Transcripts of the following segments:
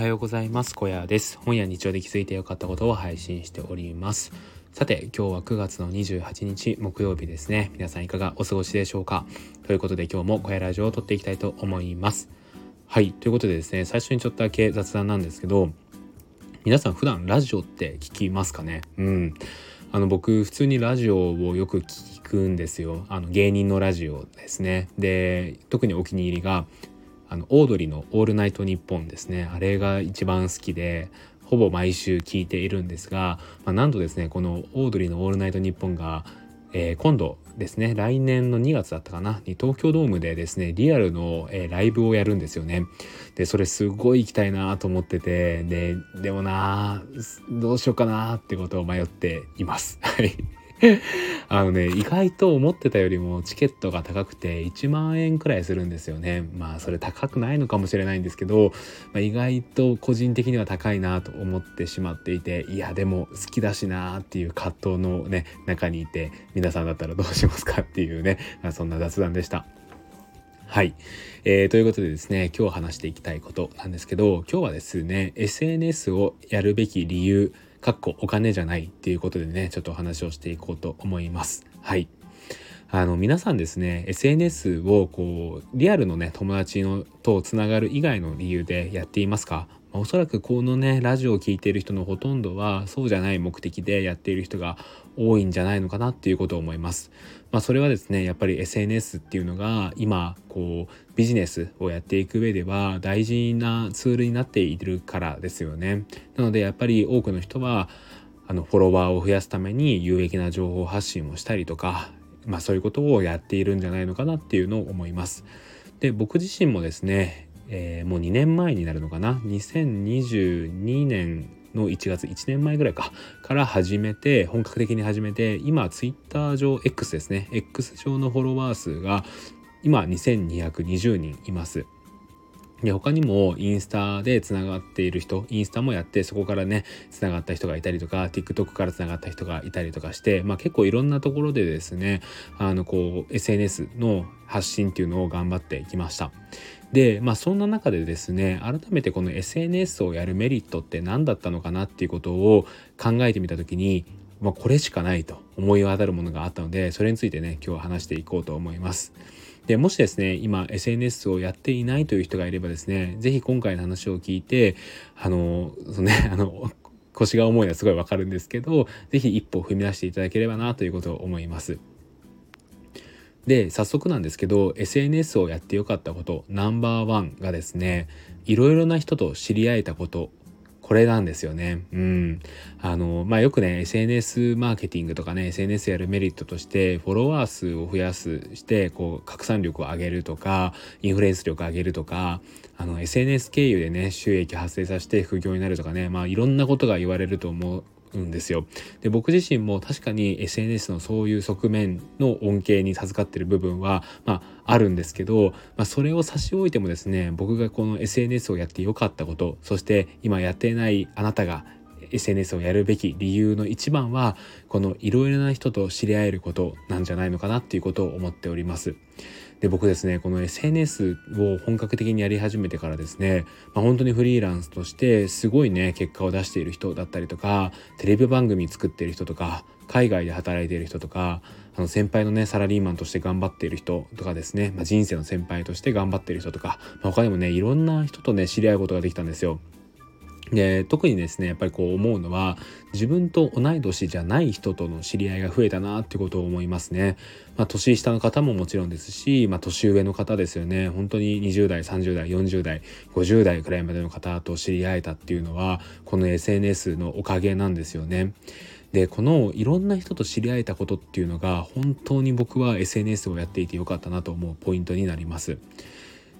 はようございます。小屋です。本や日常で気づいてよかったことを配信しております。さて今日は9月の28日木曜日ですね。皆さんいかがお過ごしでしょうか？ということで今日も小屋ラジオを撮っていきたいと思います。はいということでですね最初にちょっとだけ雑談なんですけど皆さん普段ラジオって聞きますかね？うん。あの僕普通にラジオをよく聞くんですよ。あの芸人のラジオですね。で特にお気に入りがあのオードリーの「オールナイトニッポン」ですね。あれが一番好きでほぼ毎週聞いているんですが、まあ、なんとですねこのオードリーの「オールナイトニッポンが」えー、今度ですね来年の2月だったかなに東京ドームでですねリアルの、えー、ライブをやるんですよね。でそれすごい行きたいなと思っててででもなどうしようかなってことを迷っています。はい。あのね意外と思ってたよりもチケットが高くて1万円くらいするんですよねまあそれ高くないのかもしれないんですけど、まあ、意外と個人的には高いなと思ってしまっていていやでも好きだしなっていう葛藤のね中にいて皆さんだったらどうしますかっていうね、まあ、そんな雑談でした。はい、えー、ということでですね今日話していきたいことなんですけど今日はですね SNS をやるべき理由かっこお金じゃないっていうことでね、ちょっとお話をしていこうと思います。はい。あの皆さんですね SNS をこうリアルのね友達のとつながる以外の理由でやっていますか？おそらくこのねラジオを聴いている人のほとんどはそうじゃない目的でやっている人が多いんじゃないのかなっていうことを思います。まあ、それはですねやっぱり SNS っていうのが今こうビジネスをやっていく上では大事なツールになっているからですよね。なのでやっぱり多くの人はあのフォロワーを増やすために有益な情報発信をしたりとか、まあ、そういうことをやっているんじゃないのかなっていうのを思います。で僕自身もですねえー、もう2年前になるのかな？2022年の1月1年前ぐらいかから始めて本格的に始めて今ツイッター上 X ですね。X 上のフォロワー数が今2220人います。で他にもインスタでつながっている人インスタもやってそこからねつながった人がいたりとか TikTok からつながった人がいたりとかして、まあ、結構いろんなところでですねあのこう SNS の発信っていうのを頑張っていきましたでまあそんな中でですね改めてこの SNS をやるメリットって何だったのかなっていうことを考えてみた時にまあ、これしかないと思い当たるものがあったのでそれについてね今日は話していこうと思います。でもしですね今 SNS をやっていないという人がいればですね是非今回の話を聞いてあのそのね あの腰が重いのはすごいわかるんですけど是非一歩踏み出していただければなということを思います。で早速なんですけど SNS をやってよかったことナンバーワンがですねいろいろな人と知り合えたことこれなんですよね。うん。あの、まあ、よくね、SNS マーケティングとかね、SNS やるメリットとして、フォロワー数を増やすして、こう、拡散力を上げるとか、インフルエンス力を上げるとか、あの、SNS 経由でね、収益発生させて副業になるとかね、まあ、いろんなことが言われると思う。んですよで僕自身も確かに SNS のそういう側面の恩恵に授かってる部分は、まあ、あるんですけど、まあ、それを差し置いてもですね僕がこの SNS をやってよかったことそして今やってないあなたが SNS をやるべき理由の一番はこのいろいろな人と知り合えることなんじゃないのかなっていうことを思っております。で僕ですねこの SNS を本格的にやり始めてからですね、まあ、本当にフリーランスとしてすごいね結果を出している人だったりとかテレビ番組作ってる人とか海外で働いている人とかあの先輩のねサラリーマンとして頑張っている人とかですね、まあ、人生の先輩として頑張っている人とか、まあ、他にもねいろんな人とね知り合うことができたんですよ。で特にですねやっぱりこう思うのは自分と同い年じゃない人との知り合いが増えたなってことを思いますね。まあ、年下の方ももちろんですし、まあ、年上の方ですよね本当に20代30代40代50代くらいまでの方と知り合えたっていうのはこの SNS のおかげなんですよね。でこのいろんな人と知り合えたことっていうのが本当に僕は SNS をやっていてよかったなと思うポイントになります。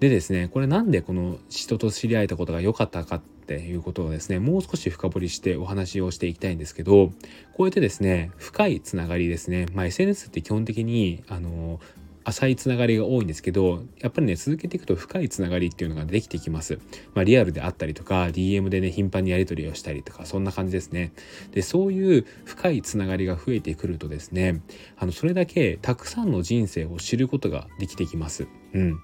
でですねこれなんでこの人と知り合えたことが良かったかっていうことをですねもう少し深掘りしてお話をしていきたいんですけどこうやってですね深いつながりですね、まあ、SNS って基本的にあの浅いつながりが多いんですけどやっぱりね続けていくと深いつながりっていうのができてきます、まあ、リアルであったりとか DM でね頻繁にやり取りをしたりとかそんな感じですね。でそういう深いつながりが増えてくるとですねあのそれだけたくさんの人生を知ることができてきます。うん。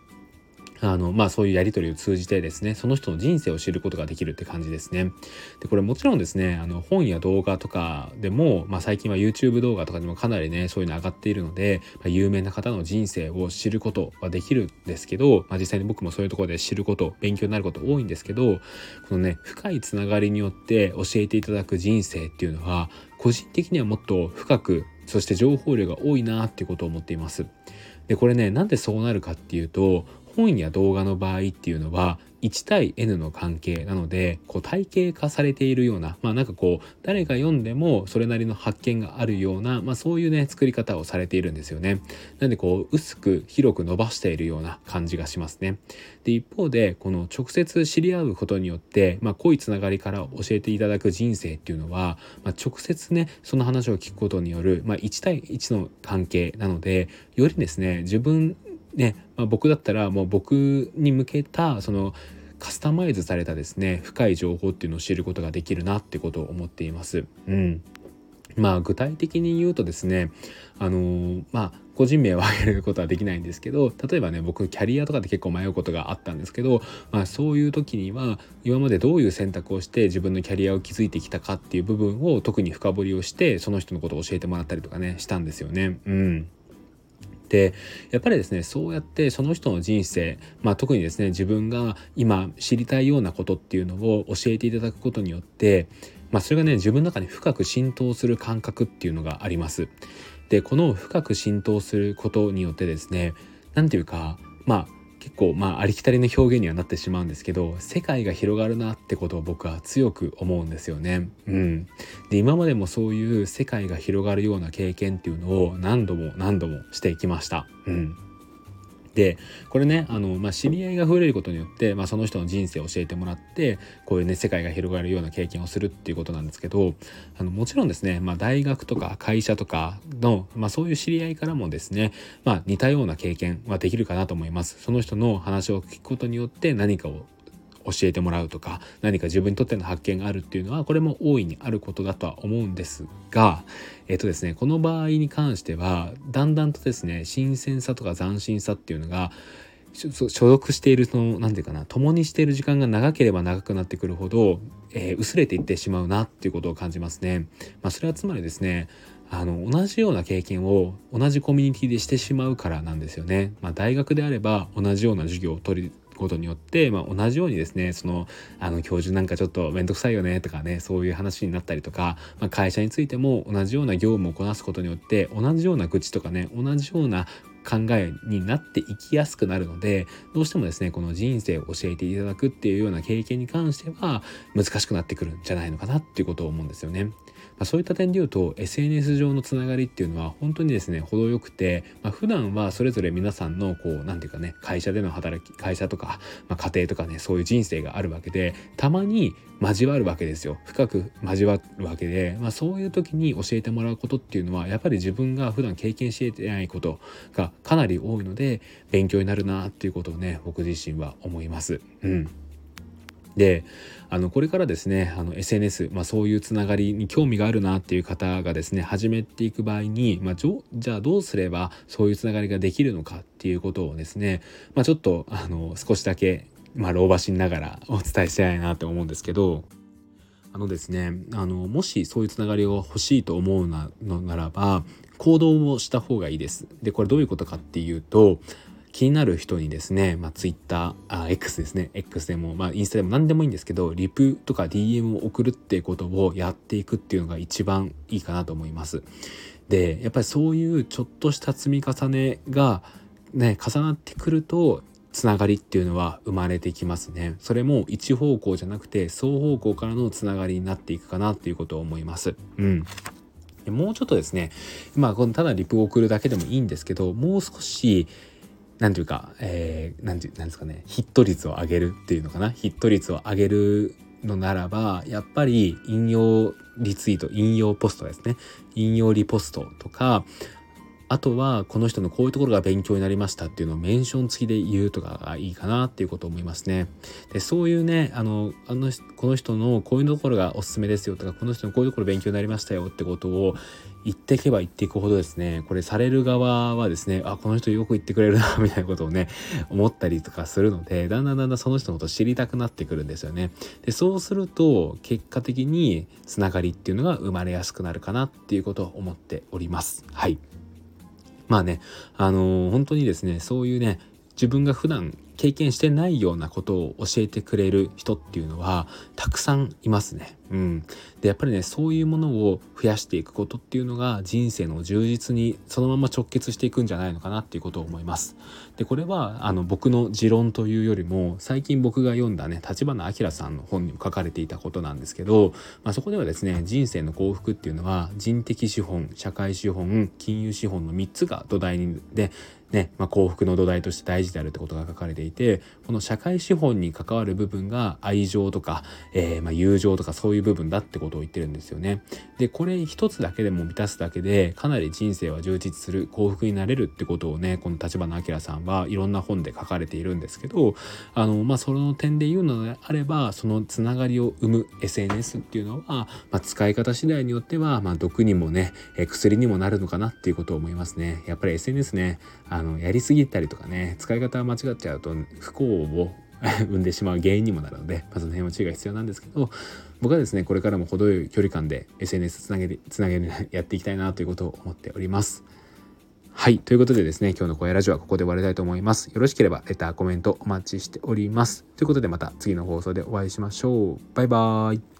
あの、まあそういうやり取りを通じてですね、その人の人生を知ることができるって感じですね。で、これもちろんですね、あの本や動画とかでも、まあ最近は YouTube 動画とかでもかなりね、そういうの上がっているので、まあ、有名な方の人生を知ることはできるんですけど、まあ実際に僕もそういうところで知ること、勉強になること多いんですけど、このね、深いつながりによって教えていただく人生っていうのは、個人的にはもっと深く、そして情報量が多いなっていうことを思っています。で、これね、なんでそうなるかっていうと、本や動画の場合っていうのは1対 N の関係なのでこう体系化されているようなまあなんかこう誰が読んでもそれなりの発見があるような、まあ、そういうね作り方をされているんですよね。なんでこう薄く広く伸ばしているような感じがしますね。で一方でこの直接知り合うことによって、まあ、濃いつながりから教えていただく人生っていうのは、まあ、直接ねその話を聞くことによる、まあ、1対1の関係なのでよりですね自分ね、まあ、僕だったらもう僕に向けたそのカスタマイズされたですね深い情報っていうのを知ることができるなってことを思っています。うんまあ具体的に言うとですねあのー、まあ個人名を挙げることはできないんですけど例えばね僕キャリアとかで結構迷うことがあったんですけど、まあ、そういう時には今までどういう選択をして自分のキャリアを築いてきたかっていう部分を特に深掘りをしてその人のことを教えてもらったりとかねしたんですよね。うんやっぱりですねそうやってその人の人生、まあ、特にですね自分が今知りたいようなことっていうのを教えていただくことによって、まあ、それがね自分の中に深く浸透する感覚っていうのがあります。でこの深く浸透することによってですね何て言うかまあ結構まあありきたりの表現にはなってしまうんですけど世界が広がるなってことを僕は強く思うんですよね。うん、で今までもそういう世界が広がるような経験っていうのを何度も何度もしてきました。うんでこれねあの、まあ、知り合いが増えることによって、まあ、その人の人生を教えてもらってこういうね世界が広がるような経験をするっていうことなんですけどあのもちろんですね、まあ、大学とか会社とかの、まあ、そういう知り合いからもですね、まあ、似たような経験はできるかなと思います。その人の話を聞くことによって何かを教えてもらうとか何か自分にとっての発見があるっていうのはこれも大いにあることだとは思うんですがえっとですねこの場合に関してはだんだんとですね新鮮さとか斬新さっていうのが所属しているその何て言うかな共にしている時間が長ければ長くなってくるほど、えー、薄れていってしまうなっていうことを感じますね。まあ、それはつまりですねあの同じような経験を同じコミュニティでしてしまうからなんですよね。まあ、大学であれば同じような授業を取りことによって、まあ、同じようにですねそのあの教授なんかちょっと面倒くさいよねとかねそういう話になったりとか、まあ、会社についても同じような業務をこなすことによって同じような愚痴とかね同じような考えになっていきやすくなるのでどうしてもですねこの人生を教えていただくっていうような経験に関しては難しくなってくるんじゃないのかなっていうことを思うんですよね。まあ、そういった点で言うと SNS 上のつながりっていうのは本当にですね程よくて、まあ、普段はそれぞれ皆さんのこう何て言うかね会社での働き会社とか、まあ、家庭とかねそういう人生があるわけでたまに交わるわけですよ深く交わるわけで、まあ、そういう時に教えてもらうことっていうのはやっぱり自分が普段経験していないことがかなり多いので勉強になるなっていうことをね僕自身は思います。うんであのこれからですねあの SNS、まあ、そういうつながりに興味があるなっていう方がですね始めていく場合に、まあ、じゃあどうすればそういうつながりができるのかっていうことをですね、まあ、ちょっとあの少しだけ、まあ、老婆心ながら お伝えしたいなと思うんですけどあのですねあのもしそういうつながりを欲しいと思うなのならば行動をした方がいいです。でこれどういうことかっていうと気になる人にですね、まあ、Twitter、あ、X ですね。X でも、まあ、インスタでも何でもいいんですけど、リプとか DM を送るっていうことをやっていくっていうのが一番いいかなと思います。で、やっぱりそういうちょっとした積み重ねがね、重なってくると、つながりっていうのは生まれてきますね。それも一方向じゃなくて双方向からのつながりになっていくかなっていうことを思います。うん。もうちょっとですね、まあ、このただリプを送るだけでもいいんですけど、もう少し、何ていうか、えー、なんてなんですかね、ヒット率を上げるっていうのかな？ヒット率を上げるのならば、やっぱり引用リツイート、引用ポストですね。引用リポストとか、あとはこの人のこういうところが勉強になりましたっていうのをメンション付きで言うとかがいいかなっていうことを思いますね。でそういうねあのあのこの人のこういうところがおすすめですよとかこの人のこういうところ勉強になりましたよってことを言っていけば言っていくほどですねこれされる側はですねあこの人よく言ってくれるなみたいなことをね 思ったりとかするのでだんだんだんだんその人のことを知りたくなってくるんですよね。でそうすると結果的につながりっていうのが生まれやすくなるかなっていうことを思っております。はいまあねあのー、本当にですねそういうね自分が普段経験してないようなことを教えてくれる人っていうのはたくさんいますね。うん、でやっぱりねそういうものを増やしていくことっていうのが人生の充実にそのまま直結していくんじゃないのかなっていうことを思います。でこれはあの僕の持論というよりも最近僕が読んだね立花明さんの本にも書かれていたことなんですけど、まあ、そこではですね人生の幸福っていうのは人的資本社会資本金融資本の3つが土台にでね、まあ、幸福の土台として大事であるってことが書かれていてこの社会資本に関わる部分が愛情とか、えー、まあ友情とかそういう部分だってことを言ってるんですよね。でこれ一つだけでも満たすだけでかなり人生は充実する幸福になれるってことをねこの立花明さんはいろんな本で書かれているんですけどあのまあその点で言うのであればそのつながりを生む SNS っていうのは、まあ、使い方次第によっては、まあ、毒にもね薬にもなるのかなっていうことを思いますね。やっぱり SNS ねあのやりすぎたりとかね使い方間違っちゃうと不幸を 生んでしまう原因にもなるので、まあ、その辺は注意が必要なんですけど僕はですねこれからも程よい距離感で SNS つなげてつなげるやっていきたいなということを思っております。はい。ということでですね、今日の声ラジオはここで終わりたいと思います。よろしければ、レター、コメントお待ちしております。ということで、また次の放送でお会いしましょう。バイバーイ。